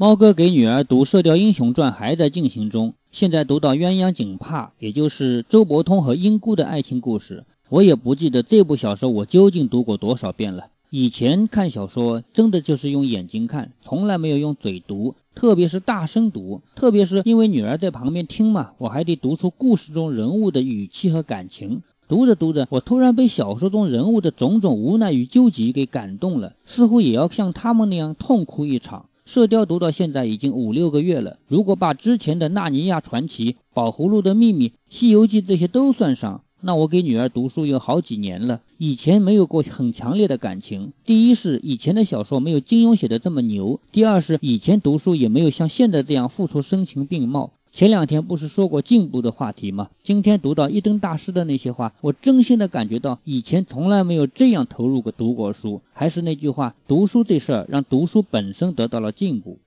猫哥给女儿读《射雕英雄传》还在进行中，现在读到鸳鸯锦帕，也就是周伯通和英姑的爱情故事。我也不记得这部小说我究竟读过多少遍了。以前看小说真的就是用眼睛看，从来没有用嘴读，特别是大声读，特别是因为女儿在旁边听嘛，我还得读出故事中人物的语气和感情。读着读着，我突然被小说中人物的种种无奈与纠结给感动了，似乎也要像他们那样痛哭一场。射雕读到现在已经五六个月了，如果把之前的《纳尼亚传奇》《宝葫芦的秘密》《西游记》这些都算上，那我给女儿读书有好几年了。以前没有过很强烈的感情，第一是以前的小说没有金庸写的这么牛，第二是以前读书也没有像现在这样付出声情并茂。前两天不是说过进步的话题吗？今天读到一灯大师的那些话，我真心的感觉到以前从来没有这样投入过读过书。还是那句话，读书这事儿让读书本身得到了进步。